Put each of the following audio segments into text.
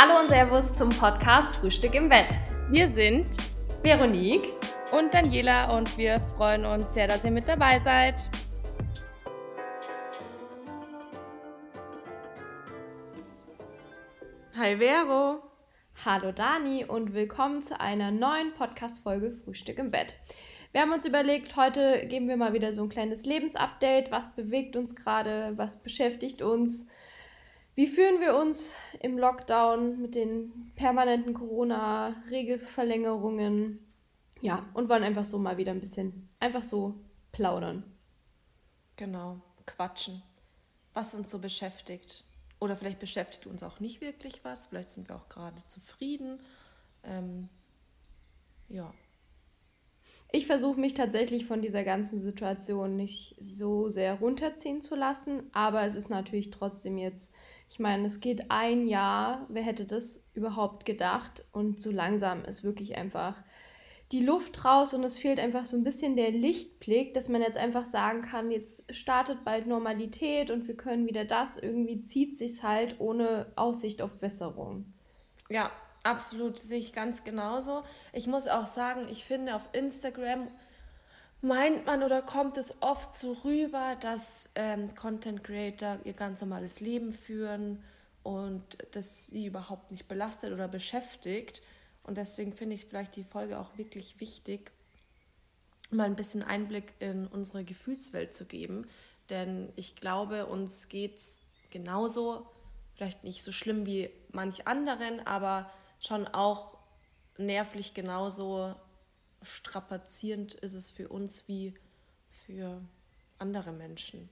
Hallo und Servus zum Podcast Frühstück im Bett. Wir sind Veronique und Daniela und wir freuen uns sehr, dass ihr mit dabei seid. Hi Vero. Hallo Dani und willkommen zu einer neuen Podcast-Folge Frühstück im Bett. Wir haben uns überlegt, heute geben wir mal wieder so ein kleines Lebensupdate. Was bewegt uns gerade? Was beschäftigt uns? Wie fühlen wir uns im Lockdown mit den permanenten Corona-Regelverlängerungen? Ja, und wollen einfach so mal wieder ein bisschen einfach so plaudern. Genau, quatschen. Was uns so beschäftigt. Oder vielleicht beschäftigt uns auch nicht wirklich was. Vielleicht sind wir auch gerade zufrieden. Ähm, ja. Ich versuche mich tatsächlich von dieser ganzen Situation nicht so sehr runterziehen zu lassen, aber es ist natürlich trotzdem jetzt, ich meine, es geht ein Jahr, wer hätte das überhaupt gedacht? Und so langsam ist wirklich einfach die Luft raus und es fehlt einfach so ein bisschen der Lichtblick, dass man jetzt einfach sagen kann, jetzt startet bald Normalität und wir können wieder das, irgendwie zieht sich halt ohne Aussicht auf Besserung. Ja, absolut, sehe ich ganz genauso. Ich muss auch sagen, ich finde auf Instagram meint man oder kommt es oft so rüber, dass ähm, Content Creator ihr ganz normales Leben führen und das sie überhaupt nicht belastet oder beschäftigt. Und deswegen finde ich vielleicht die Folge auch wirklich wichtig, mal ein bisschen Einblick in unsere Gefühlswelt zu geben. Denn ich glaube, uns geht es genauso, vielleicht nicht so schlimm wie manch anderen, aber schon auch nervlich genauso strapazierend ist es für uns wie für andere Menschen.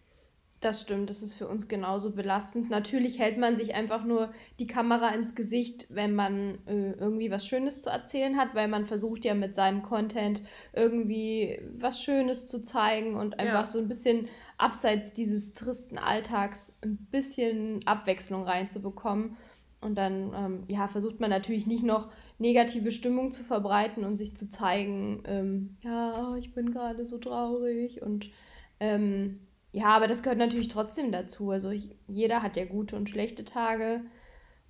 Das stimmt, das ist für uns genauso belastend. Natürlich hält man sich einfach nur die Kamera ins Gesicht, wenn man äh, irgendwie was Schönes zu erzählen hat, weil man versucht ja mit seinem Content irgendwie was Schönes zu zeigen und einfach ja. so ein bisschen abseits dieses tristen Alltags ein bisschen Abwechslung reinzubekommen. Und dann ähm, ja, versucht man natürlich nicht noch negative Stimmung zu verbreiten und sich zu zeigen, ähm, ja, ich bin gerade so traurig und ähm, ja, aber das gehört natürlich trotzdem dazu. Also ich, jeder hat ja gute und schlechte Tage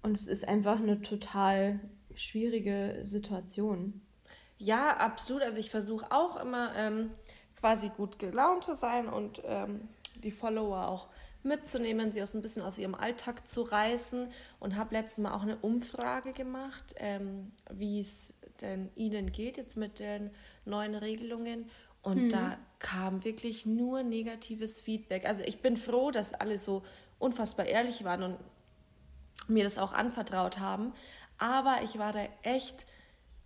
und es ist einfach eine total schwierige Situation. Ja, absolut. Also ich versuche auch immer ähm, quasi gut gelaunt zu sein und ähm, die Follower auch mitzunehmen, sie aus ein bisschen aus ihrem Alltag zu reißen und habe letztes Mal auch eine Umfrage gemacht, ähm, wie es denn Ihnen geht jetzt mit den neuen Regelungen. Und mhm. da kam wirklich nur negatives Feedback. Also ich bin froh, dass alle so unfassbar ehrlich waren und mir das auch anvertraut haben. Aber ich war da echt,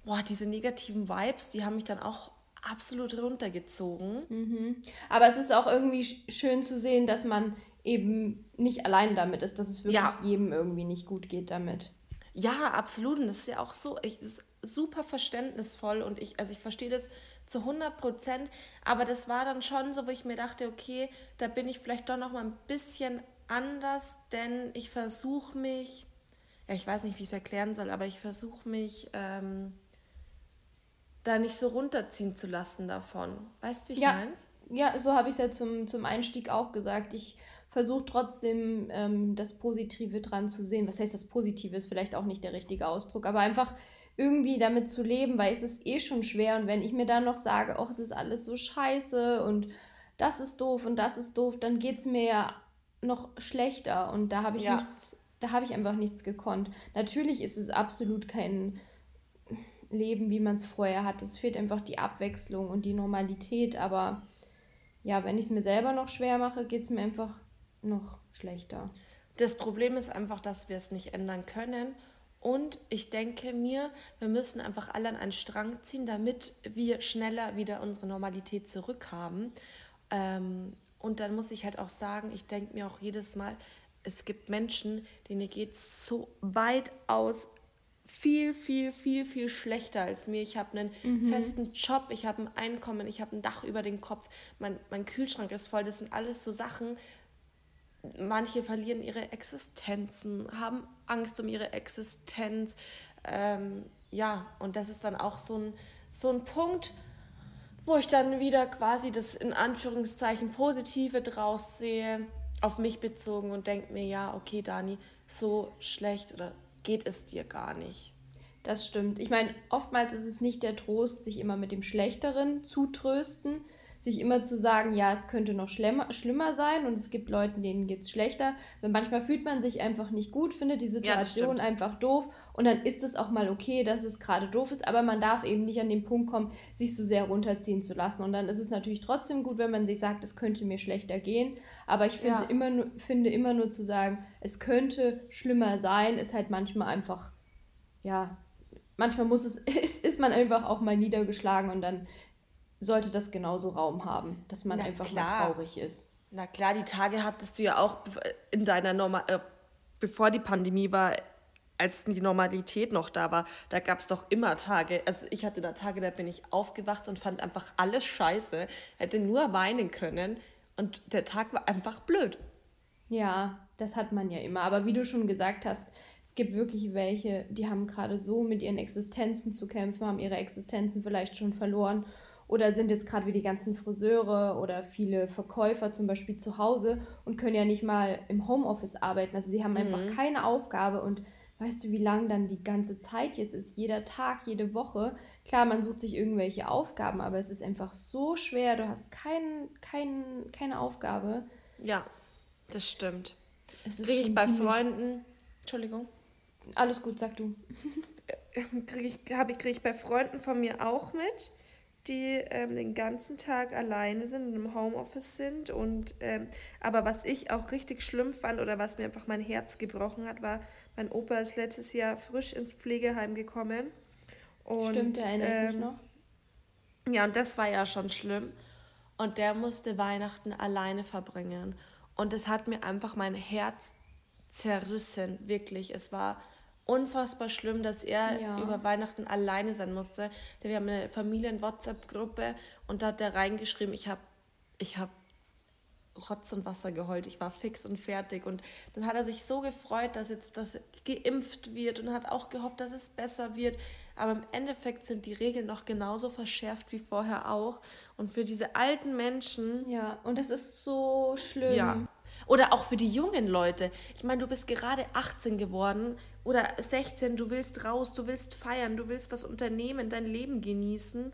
boah, diese negativen Vibes, die haben mich dann auch absolut runtergezogen. Mhm. Aber es ist auch irgendwie schön zu sehen, dass man eben nicht allein damit ist, dass es wirklich ja. jedem irgendwie nicht gut geht damit. Ja, absolut. Und das ist ja auch so, ich, ist super verständnisvoll und ich, also ich verstehe das zu 100 Prozent. Aber das war dann schon so, wo ich mir dachte, okay, da bin ich vielleicht doch noch mal ein bisschen anders, denn ich versuche mich, ja, ich weiß nicht, wie ich es erklären soll, aber ich versuche mich ähm, da nicht so runterziehen zu lassen davon. Weißt du, wie ich ja. meine? Ja, so habe ich es ja zum, zum Einstieg auch gesagt. Ich versuche trotzdem ähm, das Positive dran zu sehen. Was heißt das Positive ist vielleicht auch nicht der richtige Ausdruck, aber einfach irgendwie damit zu leben, weil es ist eh schon schwer. Und wenn ich mir dann noch sage, oh, es ist alles so scheiße und das ist doof und das ist doof, dann geht es mir ja noch schlechter. Und da habe ich ja. nichts, da habe ich einfach nichts gekonnt. Natürlich ist es absolut kein Leben, wie man es vorher hat. Es fehlt einfach die Abwechslung und die Normalität. Aber ja, wenn ich es mir selber noch schwer mache, geht es mir einfach noch schlechter. Das Problem ist einfach, dass wir es nicht ändern können und ich denke mir, wir müssen einfach alle an einen Strang ziehen, damit wir schneller wieder unsere Normalität zurückhaben. Ähm, und dann muss ich halt auch sagen, ich denke mir auch jedes Mal, es gibt Menschen, denen geht es so weit aus viel, viel, viel, viel schlechter als mir. Ich habe einen mhm. festen Job, ich habe ein Einkommen, ich habe ein Dach über den Kopf, mein, mein Kühlschrank ist voll. Das sind alles so Sachen, manche verlieren ihre Existenzen, haben Angst um ihre Existenz. Ähm, ja, und das ist dann auch so ein, so ein Punkt, wo ich dann wieder quasi das in Anführungszeichen Positive draus sehe, auf mich bezogen und denke mir, ja, okay, Dani, so schlecht oder geht es dir gar nicht. Das stimmt. Ich meine, oftmals ist es nicht der Trost, sich immer mit dem Schlechteren zu trösten, sich immer zu sagen, ja, es könnte noch schlimmer, schlimmer sein und es gibt Leute, denen geht es schlechter. Weil manchmal fühlt man sich einfach nicht gut, findet die Situation ja, einfach doof und dann ist es auch mal okay, dass es gerade doof ist, aber man darf eben nicht an den Punkt kommen, sich so sehr runterziehen zu lassen. Und dann ist es natürlich trotzdem gut, wenn man sich sagt, es könnte mir schlechter gehen, aber ich finde, ja. immer, nur, finde immer nur zu sagen, es könnte schlimmer sein, ist halt manchmal einfach, ja, manchmal muss es, ist, ist man einfach auch mal niedergeschlagen und dann sollte das genauso Raum haben, dass man Na einfach klar. mal traurig ist. Na klar, die Tage hattest du ja auch in deiner Normal, äh, bevor die Pandemie war, als die Normalität noch da war, da gab es doch immer Tage. Also ich hatte da Tage, da bin ich aufgewacht und fand einfach alles scheiße, hätte nur weinen können und der Tag war einfach blöd. Ja, das hat man ja immer. Aber wie du schon gesagt hast, es gibt wirklich welche, die haben gerade so mit ihren Existenzen zu kämpfen, haben ihre Existenzen vielleicht schon verloren oder sind jetzt gerade wie die ganzen Friseure oder viele Verkäufer zum Beispiel zu Hause und können ja nicht mal im Homeoffice arbeiten. Also sie haben mhm. einfach keine Aufgabe und weißt du, wie lang dann die ganze Zeit jetzt ist, jeder Tag, jede Woche. Klar, man sucht sich irgendwelche Aufgaben, aber es ist einfach so schwer. Du hast kein, kein, keine Aufgabe. Ja, das stimmt. Kriege ich bei Freunden. Entschuldigung. Alles gut, sag du. Kriege ich, krieg ich bei Freunden von mir auch mit die ähm, den ganzen Tag alleine sind im Homeoffice sind. Und ähm, aber was ich auch richtig schlimm fand oder was mir einfach mein Herz gebrochen hat, war, mein Opa ist letztes Jahr frisch ins Pflegeheim gekommen. Und, Stimmt, erinnere ähm, mich noch. Ja, und das war ja schon schlimm. Und der musste Weihnachten alleine verbringen. Und es hat mir einfach mein Herz zerrissen, wirklich. Es war unfassbar schlimm, dass er ja. über Weihnachten alleine sein musste. Wir haben eine Familien-WhatsApp-Gruppe und da hat er reingeschrieben, ich habe ich hab Rotz und Wasser geheult, ich war fix und fertig. Und dann hat er sich so gefreut, dass jetzt das geimpft wird und hat auch gehofft, dass es besser wird. Aber im Endeffekt sind die Regeln noch genauso verschärft wie vorher auch. Und für diese alten Menschen. Ja, und das ist so schlimm. Ja. Oder auch für die jungen Leute. Ich meine, du bist gerade 18 geworden oder 16, du willst raus, du willst feiern, du willst was unternehmen, dein Leben genießen.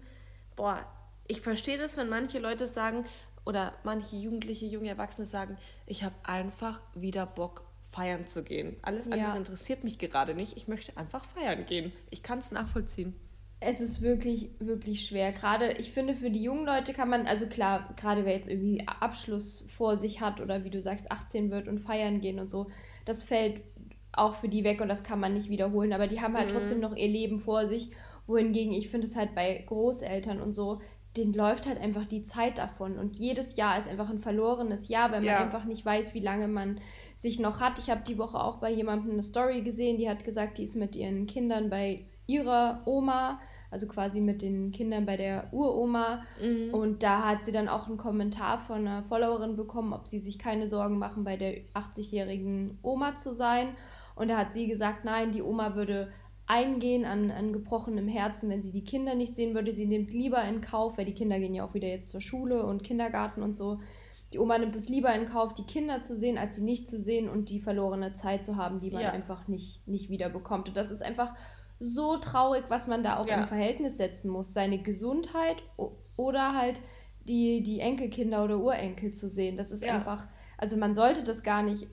Boah, ich verstehe das, wenn manche Leute sagen oder manche Jugendliche, junge Erwachsene sagen, ich habe einfach wieder Bock feiern zu gehen. Alles andere ja. interessiert mich gerade nicht. Ich möchte einfach feiern gehen. Ich kann es nachvollziehen. Es ist wirklich, wirklich schwer. Gerade, ich finde, für die jungen Leute kann man, also klar, gerade wer jetzt irgendwie Abschluss vor sich hat oder wie du sagst, 18 wird und feiern gehen und so, das fällt auch für die weg und das kann man nicht wiederholen. Aber die haben halt mhm. trotzdem noch ihr Leben vor sich. Wohingegen ich finde es halt bei Großeltern und so, denen läuft halt einfach die Zeit davon. Und jedes Jahr ist einfach ein verlorenes Jahr, weil man ja. einfach nicht weiß, wie lange man sich noch hat. Ich habe die Woche auch bei jemandem eine Story gesehen, die hat gesagt, die ist mit ihren Kindern bei ihrer Oma, also quasi mit den Kindern bei der Uroma. Mhm. Und da hat sie dann auch einen Kommentar von einer Followerin bekommen, ob sie sich keine Sorgen machen, bei der 80-jährigen Oma zu sein. Und da hat sie gesagt, nein, die Oma würde eingehen an, an gebrochenem Herzen, wenn sie die Kinder nicht sehen würde. Sie nimmt lieber in Kauf, weil die Kinder gehen ja auch wieder jetzt zur Schule und Kindergarten und so. Die Oma nimmt es lieber in Kauf, die Kinder zu sehen, als sie nicht zu sehen und die verlorene Zeit zu haben, die man ja. einfach nicht, nicht wieder bekommt. Und das ist einfach so traurig, was man da auch ja. im Verhältnis setzen muss. Seine Gesundheit oder halt die, die Enkelkinder oder Urenkel zu sehen. Das ist ja. einfach, also man sollte das gar nicht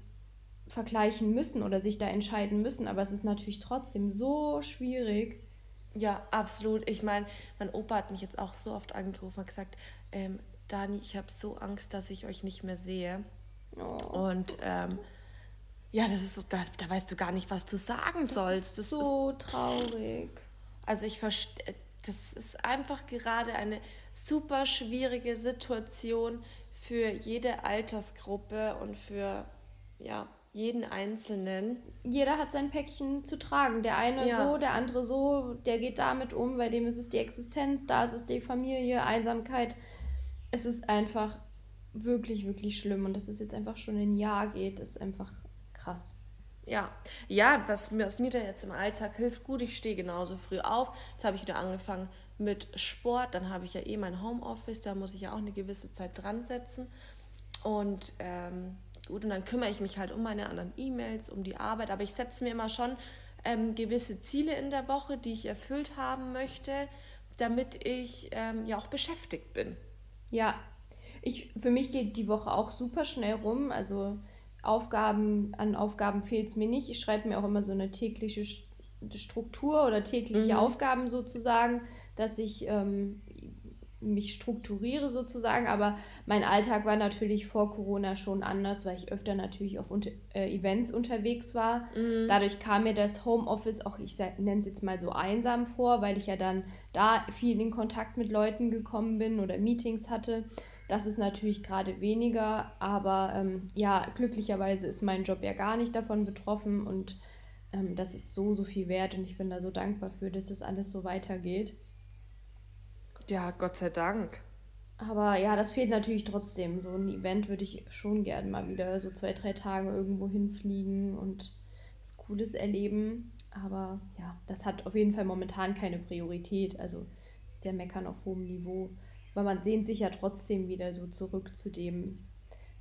vergleichen müssen oder sich da entscheiden müssen, aber es ist natürlich trotzdem so schwierig. Ja, absolut. Ich meine, mein Opa hat mich jetzt auch so oft angerufen und gesagt, ähm, Dani, ich habe so Angst, dass ich euch nicht mehr sehe. Oh. Und ähm, ja, das ist da, da weißt du gar nicht, was du sagen das sollst. Das ist so ist, traurig. Also ich verstehe, das ist einfach gerade eine super schwierige Situation für jede Altersgruppe und für ja, jeden Einzelnen. Jeder hat sein Päckchen zu tragen. Der eine ja. so, der andere so, der geht damit um, bei dem ist es die Existenz, da ist es die Familie, Einsamkeit. Es ist einfach wirklich, wirklich schlimm. Und dass es jetzt einfach schon ein Jahr geht, ist einfach krass. Ja, ja, was mir, was mir da jetzt im Alltag hilft, gut, ich stehe genauso früh auf. Jetzt habe ich wieder angefangen mit Sport, dann habe ich ja eh mein Homeoffice, da muss ich ja auch eine gewisse Zeit dran setzen. Und ähm, Gut, und dann kümmere ich mich halt um meine anderen E-Mails, um die Arbeit, aber ich setze mir immer schon ähm, gewisse Ziele in der Woche, die ich erfüllt haben möchte, damit ich ähm, ja auch beschäftigt bin. Ja, ich, für mich geht die Woche auch super schnell rum. Also Aufgaben, an Aufgaben fehlt es mir nicht. Ich schreibe mir auch immer so eine tägliche Struktur oder tägliche mhm. Aufgaben sozusagen, dass ich ähm, mich strukturiere sozusagen, aber mein Alltag war natürlich vor Corona schon anders, weil ich öfter natürlich auf unter, äh, Events unterwegs war. Mhm. Dadurch kam mir das Homeoffice auch, ich nenne es jetzt mal so einsam vor, weil ich ja dann da viel in Kontakt mit Leuten gekommen bin oder Meetings hatte. Das ist natürlich gerade weniger, aber ähm, ja, glücklicherweise ist mein Job ja gar nicht davon betroffen und ähm, das ist so, so viel wert und ich bin da so dankbar für, dass das alles so weitergeht. Ja, Gott sei Dank. Aber ja, das fehlt natürlich trotzdem. So ein Event würde ich schon gerne mal wieder so zwei, drei Tage irgendwo hinfliegen und was Cooles erleben. Aber ja, das hat auf jeden Fall momentan keine Priorität. Also es ist ja Meckern auf hohem Niveau. Aber man sehnt sich ja trotzdem wieder so zurück zu dem,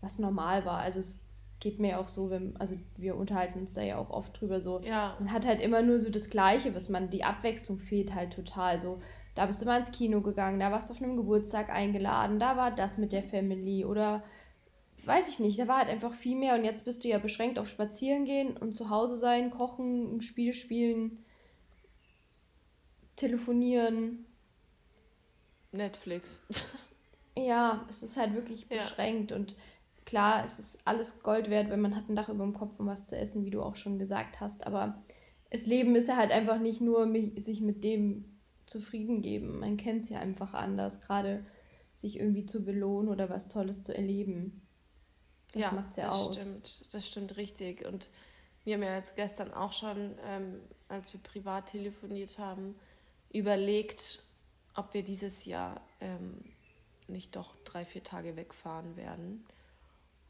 was normal war. Also es geht mir auch so, wenn, also wir unterhalten uns da ja auch oft drüber so. Ja. Man hat halt immer nur so das Gleiche, was man, die Abwechslung fehlt halt total. So, da bist du mal ins Kino gegangen, da warst du auf einem Geburtstag eingeladen, da war das mit der Family oder weiß ich nicht, da war halt einfach viel mehr und jetzt bist du ja beschränkt auf Spazieren gehen und zu Hause sein, kochen, ein Spiel spielen, telefonieren. Netflix. ja, es ist halt wirklich beschränkt ja. und klar, es ist alles Gold wert, wenn man hat ein Dach über dem Kopf und was zu essen, wie du auch schon gesagt hast, aber das Leben ist ja halt einfach nicht nur, sich mit dem zufrieden geben. Man kennt es ja einfach anders, gerade sich irgendwie zu belohnen oder was Tolles zu erleben. Das ja, macht es ja das aus. Stimmt, das stimmt richtig. Und wir haben ja jetzt gestern auch schon, ähm, als wir privat telefoniert haben, überlegt, ob wir dieses Jahr ähm, nicht doch drei, vier Tage wegfahren werden.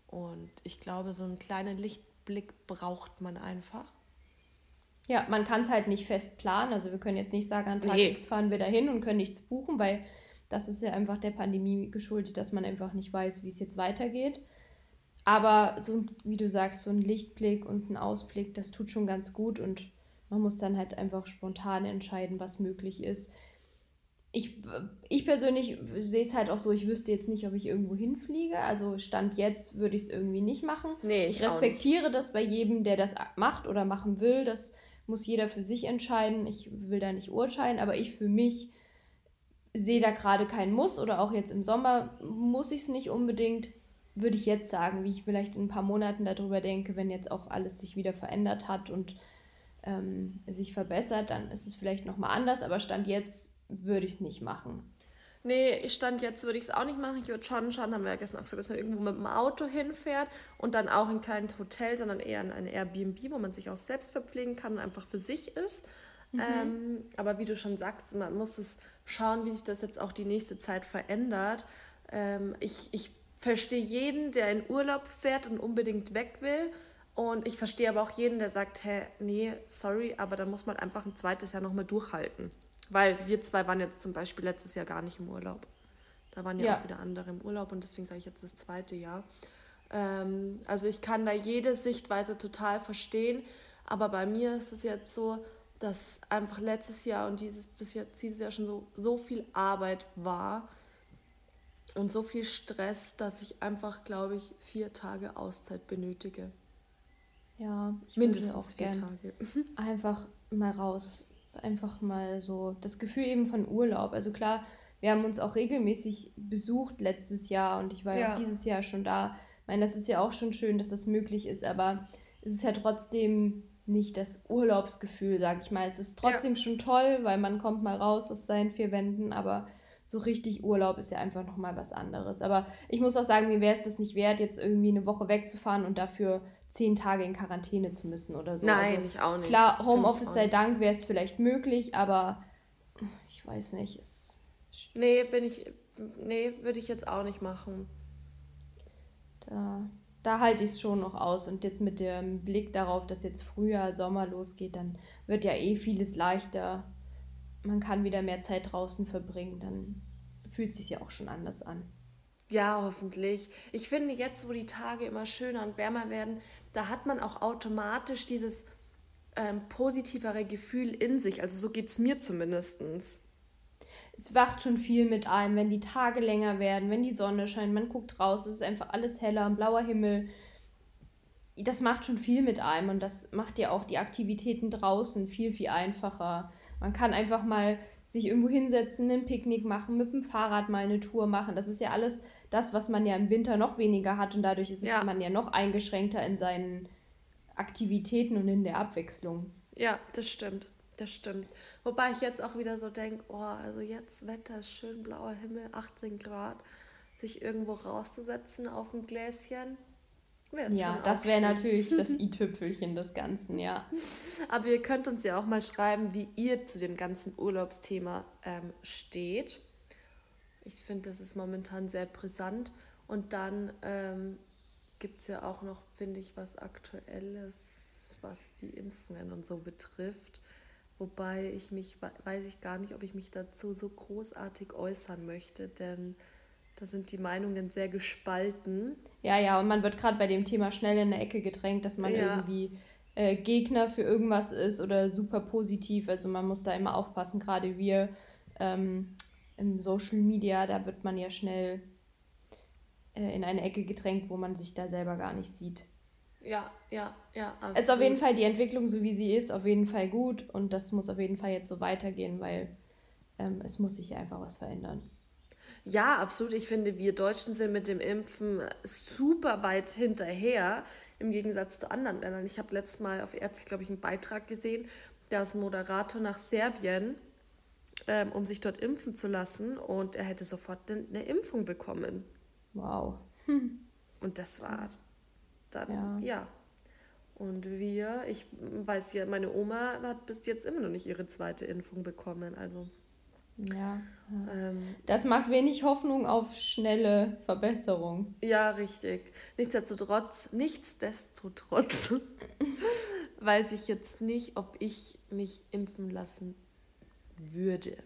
Und ich glaube, so einen kleinen Lichtblick braucht man einfach. Ja, man kann es halt nicht fest planen. Also wir können jetzt nicht sagen, an Tag nee. X fahren wir dahin und können nichts buchen, weil das ist ja einfach der Pandemie geschuldet, dass man einfach nicht weiß, wie es jetzt weitergeht. Aber so, wie du sagst, so ein Lichtblick und ein Ausblick, das tut schon ganz gut und man muss dann halt einfach spontan entscheiden, was möglich ist. Ich, ich persönlich sehe es halt auch so, ich wüsste jetzt nicht, ob ich irgendwo hinfliege. Also Stand jetzt würde ich es irgendwie nicht machen. Nee, ich, ich respektiere das bei jedem, der das macht oder machen will. Das muss jeder für sich entscheiden. Ich will da nicht urteilen, aber ich für mich sehe da gerade keinen Muss oder auch jetzt im Sommer muss ich es nicht unbedingt, würde ich jetzt sagen, wie ich vielleicht in ein paar Monaten darüber denke, wenn jetzt auch alles sich wieder verändert hat und ähm, sich verbessert, dann ist es vielleicht nochmal anders, aber Stand jetzt würde ich es nicht machen. Nee, Stand jetzt würde ich es auch nicht machen. Ich würde schon schauen, haben wir ja gestern auch gesagt, dass man irgendwo mit dem Auto hinfährt und dann auch in kein Hotel, sondern eher in ein Airbnb, wo man sich auch selbst verpflegen kann und einfach für sich ist. Mhm. Ähm, aber wie du schon sagst, man muss es schauen, wie sich das jetzt auch die nächste Zeit verändert. Ähm, ich, ich verstehe jeden, der in Urlaub fährt und unbedingt weg will. Und ich verstehe aber auch jeden, der sagt, hä, nee, sorry, aber dann muss man einfach ein zweites Jahr nochmal durchhalten. Weil wir zwei waren jetzt zum Beispiel letztes Jahr gar nicht im Urlaub. Da waren ja, ja. auch wieder andere im Urlaub und deswegen sage ich jetzt das zweite Jahr. Ähm, also ich kann da jede Sichtweise total verstehen, aber bei mir ist es jetzt so, dass einfach letztes Jahr und dieses bis jetzt dieses Jahr schon so, so viel Arbeit war und so viel Stress, dass ich einfach, glaube ich, vier Tage Auszeit benötige. Ja, ich mindestens auch vier Tage. Einfach mal raus einfach mal so das Gefühl eben von Urlaub. Also klar, wir haben uns auch regelmäßig besucht letztes Jahr und ich war ja, auch dieses Jahr schon da. Ich meine, das ist ja auch schon schön, dass das möglich ist, aber es ist ja trotzdem nicht das Urlaubsgefühl, sag ich mal. Es ist trotzdem ja. schon toll, weil man kommt mal raus aus seinen vier Wänden, aber so richtig Urlaub ist ja einfach nochmal was anderes. Aber ich muss auch sagen, mir wäre es das nicht wert, jetzt irgendwie eine Woche wegzufahren und dafür zehn Tage in Quarantäne zu müssen oder so. Nein, also, ich auch nicht. Klar, Homeoffice sei Dank wäre es vielleicht möglich, aber ich weiß nicht. Es nee, bin ich. Nee, würde ich jetzt auch nicht machen. Da, da halte ich es schon noch aus. Und jetzt mit dem Blick darauf, dass jetzt Frühjahr, Sommer losgeht, dann wird ja eh vieles leichter. Man kann wieder mehr Zeit draußen verbringen, dann fühlt es sich ja auch schon anders an. Ja, hoffentlich. Ich finde, jetzt, wo die Tage immer schöner und wärmer werden, da hat man auch automatisch dieses ähm, positivere Gefühl in sich. Also so geht es mir zumindest. Es wacht schon viel mit ein, wenn die Tage länger werden, wenn die Sonne scheint, man guckt raus, es ist einfach alles heller, ein blauer Himmel. Das macht schon viel mit einem und das macht ja auch die Aktivitäten draußen viel, viel einfacher. Man kann einfach mal sich irgendwo hinsetzen, ein Picknick machen, mit dem Fahrrad mal eine Tour machen. Das ist ja alles das, was man ja im Winter noch weniger hat und dadurch ist ja. man ja noch eingeschränkter in seinen Aktivitäten und in der Abwechslung. Ja, das stimmt. Das stimmt. Wobei ich jetzt auch wieder so denke, oh, also jetzt Wetter ist schön, blauer Himmel, 18 Grad, sich irgendwo rauszusetzen auf ein Gläschen. Ja, das wäre natürlich das i-Tüpfelchen des Ganzen, ja. Aber ihr könnt uns ja auch mal schreiben, wie ihr zu dem ganzen Urlaubsthema ähm, steht. Ich finde, das ist momentan sehr brisant. Und dann ähm, gibt es ja auch noch, finde ich, was Aktuelles, was die Impfungen und so betrifft. Wobei ich mich, weiß ich gar nicht, ob ich mich dazu so großartig äußern möchte, denn da sind die Meinungen sehr gespalten. Ja, ja, und man wird gerade bei dem Thema schnell in eine Ecke gedrängt, dass man ja. irgendwie äh, Gegner für irgendwas ist oder super positiv. Also man muss da immer aufpassen, gerade wir ähm, im Social Media, da wird man ja schnell äh, in eine Ecke gedrängt, wo man sich da selber gar nicht sieht. Ja, ja, ja. Absolut. Es ist auf jeden Fall die Entwicklung, so wie sie ist, auf jeden Fall gut und das muss auf jeden Fall jetzt so weitergehen, weil ähm, es muss sich einfach was verändern. Ja, absolut. Ich finde, wir Deutschen sind mit dem Impfen super weit hinterher im Gegensatz zu anderen Ländern. Ich habe letztes Mal auf RT, glaube ich, einen Beitrag gesehen, da ist ein Moderator nach Serbien, ähm, um sich dort impfen zu lassen und er hätte sofort eine Impfung bekommen. Wow. Hm. Und das war dann, ja. ja. Und wir, ich weiß ja, meine Oma hat bis jetzt immer noch nicht ihre zweite Impfung bekommen. Also. Ja. Ähm, das macht wenig Hoffnung auf schnelle Verbesserung. Ja, richtig. Nichtsdestotrotz, nichtsdestotrotz weiß ich jetzt nicht, ob ich mich impfen lassen würde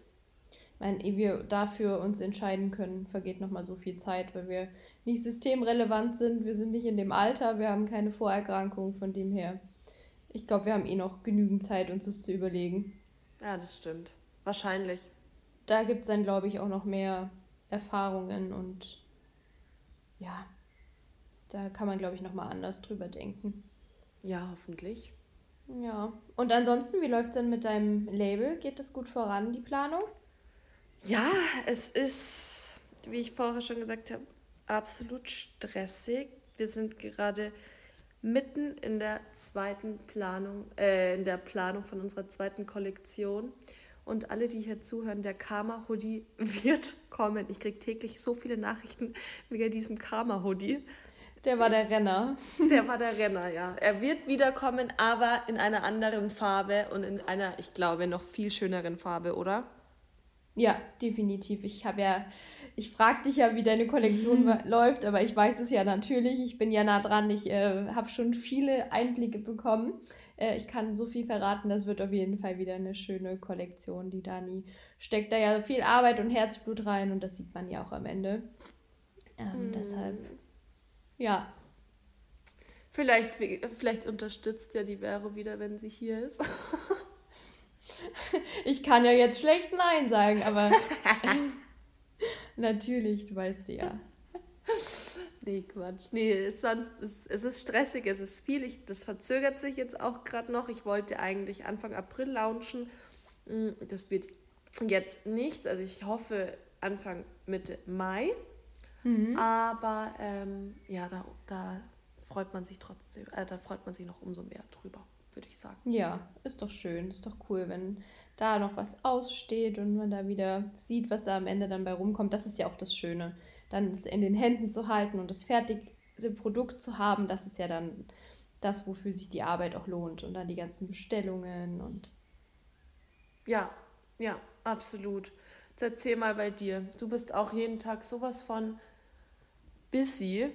meine, ehe wir dafür uns entscheiden können, vergeht nochmal so viel Zeit, weil wir nicht systemrelevant sind, wir sind nicht in dem Alter, wir haben keine Vorerkrankung, von dem her. Ich glaube, wir haben eh noch genügend Zeit, uns das zu überlegen. Ja, das stimmt. Wahrscheinlich. Da gibt es dann, glaube ich, auch noch mehr Erfahrungen und ja, da kann man, glaube ich, nochmal anders drüber denken. Ja, hoffentlich. Ja, und ansonsten, wie läuft es denn mit deinem Label? Geht das gut voran, die Planung? Ja, es ist, wie ich vorher schon gesagt habe, absolut stressig. Wir sind gerade mitten in der zweiten Planung, äh, in der Planung von unserer zweiten Kollektion. Und alle, die hier zuhören, der Karma Hoodie wird kommen. Ich kriege täglich so viele Nachrichten wegen diesem Karma Hoodie. Der war der Renner. Der war der Renner, ja. Er wird wiederkommen, aber in einer anderen Farbe und in einer, ich glaube, noch viel schöneren Farbe, oder? Ja, definitiv. Ich habe ja, ich frage dich ja, wie deine Kollektion läuft, aber ich weiß es ja natürlich. Ich bin ja nah dran. Ich äh, habe schon viele Einblicke bekommen. Äh, ich kann so viel verraten. Das wird auf jeden Fall wieder eine schöne Kollektion. Die Dani steckt da ja viel Arbeit und Herzblut rein und das sieht man ja auch am Ende. Ähm, mm. Deshalb, ja. Vielleicht, vielleicht unterstützt ja die Vero wieder, wenn sie hier ist. Ich kann ja jetzt schlecht Nein sagen, aber natürlich, du weißt ja. Nee, Quatsch. Nee, sonst ist, es ist stressig, es ist viel. Ich, das verzögert sich jetzt auch gerade noch. Ich wollte eigentlich Anfang April launchen. Mm, das wird jetzt nichts. Also ich hoffe Anfang Mitte Mai. Mhm. Aber ähm, ja, da, da freut man sich trotzdem, äh, da freut man sich noch umso mehr drüber würde ich sagen. Ja, ist doch schön, ist doch cool, wenn da noch was aussteht und man da wieder sieht, was da am Ende dann bei rumkommt. Das ist ja auch das Schöne, dann es in den Händen zu halten und das fertige Produkt zu haben, das ist ja dann das, wofür sich die Arbeit auch lohnt und dann die ganzen Bestellungen und ja, ja, absolut. Jetzt erzähl mal bei dir. Du bist auch jeden Tag sowas von busy.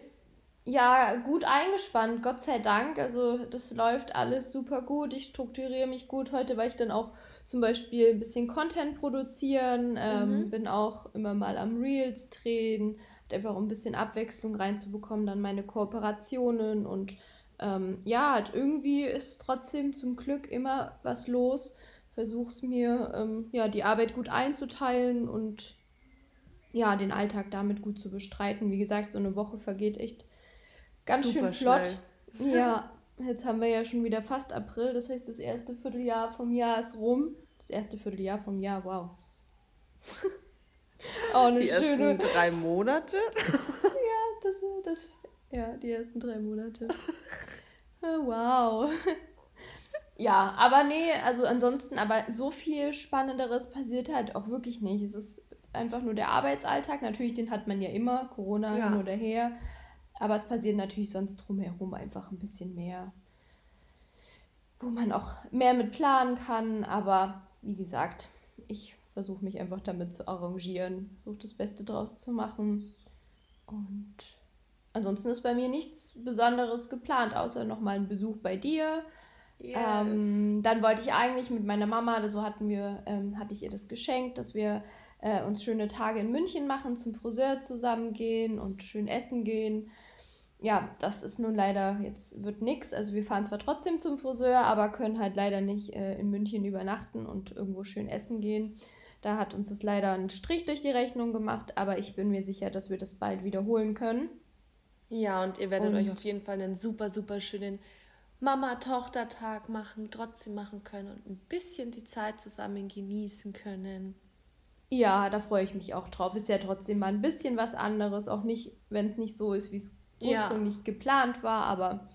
Ja, gut eingespannt, Gott sei Dank. Also das läuft alles super gut. Ich strukturiere mich gut. Heute war ich dann auch zum Beispiel ein bisschen Content produzieren, ähm, mhm. bin auch immer mal am Reels drehen, einfach um ein bisschen Abwechslung reinzubekommen, dann meine Kooperationen und ähm, ja, halt irgendwie ist trotzdem zum Glück immer was los. Versuch's mir, ähm, ja, die Arbeit gut einzuteilen und ja, den Alltag damit gut zu bestreiten. Wie gesagt, so eine Woche vergeht echt ganz Super schön flott. Schnell. Ja, jetzt haben wir ja schon wieder fast April, das heißt, das erste Vierteljahr vom Jahr ist rum. Das erste Vierteljahr vom Jahr, wow. Auch eine die schöne... ersten drei Monate? ja, das, das, ja, die ersten drei Monate. Oh, wow. Ja, aber nee, also ansonsten, aber so viel Spannenderes passiert halt auch wirklich nicht. Es ist einfach nur der Arbeitsalltag. Natürlich, den hat man ja immer, Corona ja. hin oder her. Aber es passiert natürlich sonst drumherum einfach ein bisschen mehr, wo man auch mehr mit planen kann. Aber wie gesagt, ich versuche mich einfach damit zu arrangieren, versuche das Beste draus zu machen. Und ansonsten ist bei mir nichts Besonderes geplant, außer nochmal ein Besuch bei dir. Yes. Ähm, dann wollte ich eigentlich mit meiner Mama, so hatten wir, ähm, hatte ich ihr das geschenkt, dass wir äh, uns schöne Tage in München machen, zum Friseur zusammen gehen und schön essen gehen. Ja, das ist nun leider, jetzt wird nichts. Also wir fahren zwar trotzdem zum Friseur, aber können halt leider nicht äh, in München übernachten und irgendwo schön essen gehen. Da hat uns das leider einen Strich durch die Rechnung gemacht, aber ich bin mir sicher, dass wir das bald wiederholen können. Ja, und ihr werdet und euch auf jeden Fall einen super, super schönen Mama-Tochter-Tag machen, trotzdem machen können und ein bisschen die Zeit zusammen genießen können. Ja, da freue ich mich auch drauf. Ist ja trotzdem mal ein bisschen was anderes, auch nicht, wenn es nicht so ist, wie es ursprünglich ja. geplant war, aber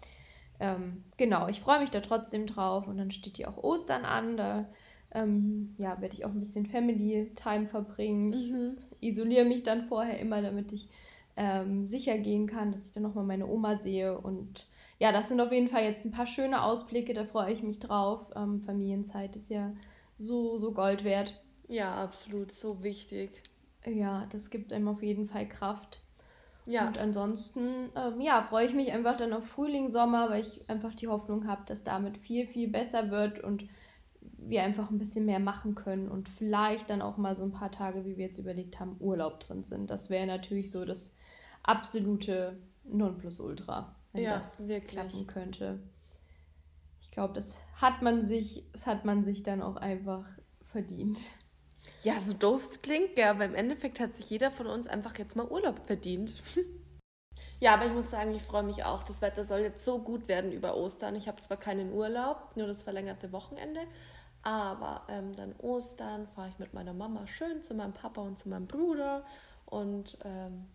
ähm, genau, ich freue mich da trotzdem drauf und dann steht ja auch Ostern an, da ähm, ja, werde ich auch ein bisschen Family Time verbringen. Mhm. Ich isoliere mich dann vorher immer, damit ich ähm, sicher gehen kann, dass ich dann nochmal meine Oma sehe. Und ja, das sind auf jeden Fall jetzt ein paar schöne Ausblicke, da freue ich mich drauf. Ähm, Familienzeit ist ja so, so Gold wert. Ja, absolut, so wichtig. Ja, das gibt einem auf jeden Fall Kraft. Ja. Und ansonsten, ähm, ja, freue ich mich einfach dann auf Frühling, Sommer, weil ich einfach die Hoffnung habe, dass damit viel, viel besser wird und wir einfach ein bisschen mehr machen können und vielleicht dann auch mal so ein paar Tage, wie wir jetzt überlegt haben, Urlaub drin sind. Das wäre natürlich so das absolute Nonplusultra, wenn ja, das wirklich. klappen könnte. Ich glaube, das hat man sich, das hat man sich dann auch einfach verdient. Ja, so doof es klingt, ja, aber im Endeffekt hat sich jeder von uns einfach jetzt mal Urlaub verdient. ja, aber ich muss sagen, ich freue mich auch. Das Wetter soll jetzt so gut werden über Ostern. Ich habe zwar keinen Urlaub, nur das verlängerte Wochenende, aber ähm, dann Ostern fahre ich mit meiner Mama schön zu meinem Papa und zu meinem Bruder. Und ähm,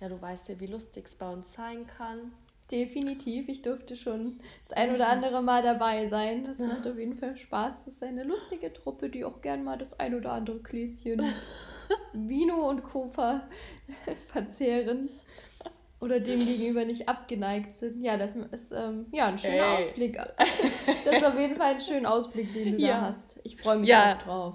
ja, du weißt ja, wie lustig es bei uns sein kann. Definitiv, ich durfte schon das ein oder andere Mal dabei sein. Das macht auf jeden Fall Spaß. Das ist eine lustige Truppe, die auch gern mal das ein oder andere Gläschen Vino und Kofa verzehren oder dem gegenüber nicht abgeneigt sind. Ja, das ist ähm, ja ein schöner Ey. Ausblick. Das ist auf jeden Fall ein schöner Ausblick, den du ja. da hast. Ich freue mich ja. auch drauf.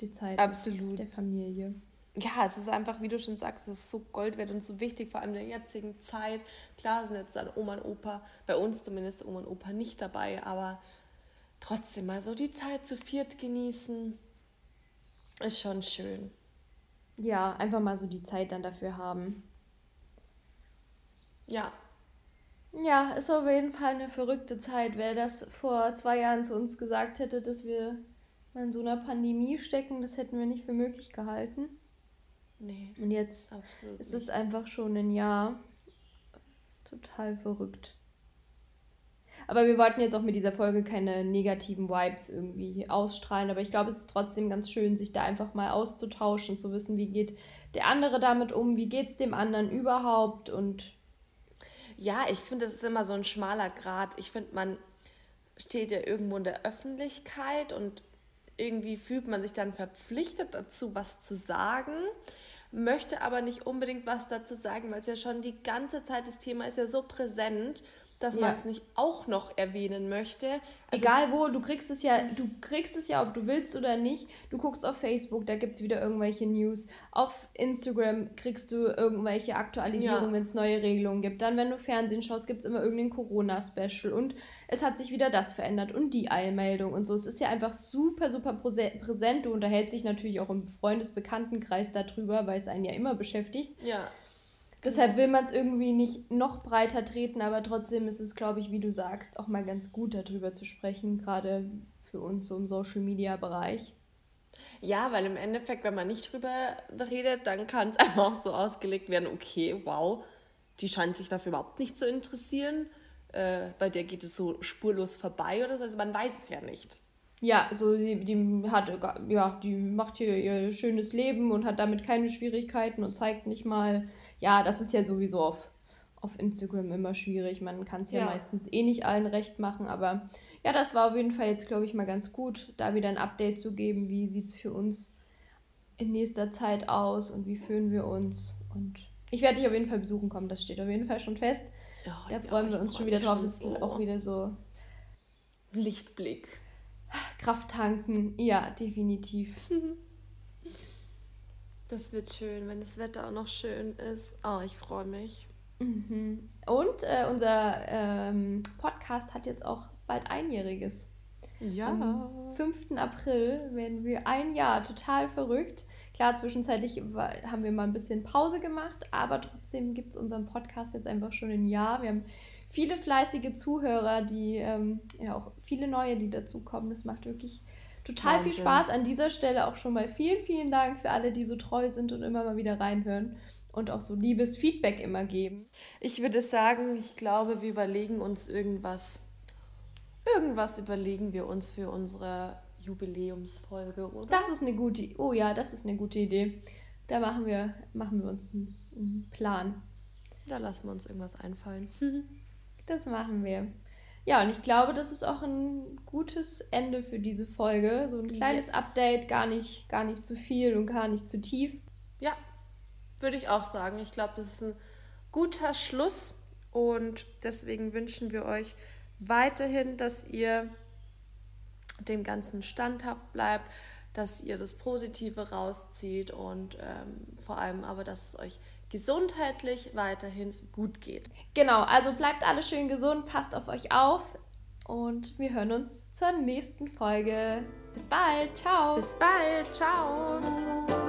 Die Zeit Absolut. der Familie. Ja, es ist einfach, wie du schon sagst, es ist so Gold wert und so wichtig, vor allem in der jetzigen Zeit. Klar sind jetzt dann Oma und Opa, bei uns zumindest Oma und Opa nicht dabei, aber trotzdem mal so die Zeit zu viert genießen, ist schon schön. Ja, einfach mal so die Zeit dann dafür haben. Ja. Ja, ist auf jeden Fall eine verrückte Zeit. Wer das vor zwei Jahren zu uns gesagt hätte, dass wir in so einer Pandemie stecken, das hätten wir nicht für möglich gehalten. Nee. Und jetzt ist es einfach schon ein Jahr. total verrückt. Aber wir wollten jetzt auch mit dieser Folge keine negativen Vibes irgendwie ausstrahlen. Aber ich glaube, es ist trotzdem ganz schön, sich da einfach mal auszutauschen, zu wissen, wie geht der andere damit um, wie geht es dem anderen überhaupt und ja, ich finde, das ist immer so ein schmaler Grad. Ich finde, man steht ja irgendwo in der Öffentlichkeit und irgendwie fühlt man sich dann verpflichtet dazu, was zu sagen, möchte aber nicht unbedingt was dazu sagen, weil es ja schon die ganze Zeit das Thema ist ja so präsent dass ja. man es nicht auch noch erwähnen möchte. Also Egal wo, du kriegst es ja, du kriegst es ja, ob du willst oder nicht. Du guckst auf Facebook, da gibt es wieder irgendwelche News. Auf Instagram kriegst du irgendwelche Aktualisierungen, ja. wenn es neue Regelungen gibt. Dann, wenn du Fernsehen schaust, gibt es immer irgendein Corona-Special und es hat sich wieder das verändert und die Eilmeldung und so. Es ist ja einfach super, super präsent. Du unterhältst dich natürlich auch im Freundesbekanntenkreis darüber, weil es einen ja immer beschäftigt. Ja. Deshalb will man es irgendwie nicht noch breiter treten, aber trotzdem ist es, glaube ich, wie du sagst, auch mal ganz gut darüber zu sprechen, gerade für uns so im Social-Media-Bereich. Ja, weil im Endeffekt, wenn man nicht drüber redet, dann kann es einfach auch so ausgelegt werden, okay, wow, die scheint sich dafür überhaupt nicht zu interessieren. Äh, bei der geht es so spurlos vorbei oder so. Also man weiß es ja nicht. Ja, so die, die hat ja, die macht hier ihr schönes Leben und hat damit keine Schwierigkeiten und zeigt nicht mal, ja, das ist ja sowieso auf, auf Instagram immer schwierig. Man kann es ja, ja, meistens eh nicht allen recht machen, aber ja, das war auf jeden Fall jetzt, glaube ich, mal ganz gut, da wieder ein Update zu geben. Wie sieht es für uns in nächster Zeit aus und wie fühlen wir uns? Und ich werde dich auf jeden Fall besuchen kommen, das steht auf jeden Fall schon fest. Oh, da freuen wir uns schon wieder drauf. Das ist so. auch wieder so. Lichtblick. Kraft tanken, ja, definitiv. Das wird schön, wenn das Wetter auch noch schön ist. Oh, ich freue mich. Mhm. Und äh, unser ähm, Podcast hat jetzt auch bald einjähriges. Ja. Am 5. April werden wir ein Jahr total verrückt. Klar, zwischenzeitlich haben wir mal ein bisschen Pause gemacht, aber trotzdem gibt es unseren Podcast jetzt einfach schon ein Jahr. Wir haben viele fleißige Zuhörer, die ähm, ja auch viele neue, die dazukommen. Das macht wirklich total Wahnsinn. viel Spaß. An dieser Stelle auch schon mal vielen, vielen Dank für alle, die so treu sind und immer mal wieder reinhören und auch so liebes Feedback immer geben. Ich würde sagen, ich glaube, wir überlegen uns irgendwas. Irgendwas überlegen wir uns für unsere Jubiläumsfolge, oder? Das ist eine gute Oh ja, das ist eine gute Idee. Da machen wir, machen wir uns einen, einen Plan. Da lassen wir uns irgendwas einfallen. das machen wir. Ja, und ich glaube, das ist auch ein gutes Ende für diese Folge. So ein kleines yes. Update, gar nicht, gar nicht zu viel und gar nicht zu tief. Ja, würde ich auch sagen. Ich glaube, das ist ein guter Schluss und deswegen wünschen wir euch weiterhin, dass ihr dem Ganzen standhaft bleibt, dass ihr das Positive rauszieht und ähm, vor allem aber, dass es euch gesundheitlich weiterhin gut geht. Genau, also bleibt alle schön gesund, passt auf euch auf und wir hören uns zur nächsten Folge. Bis bald, ciao. Bis bald, ciao.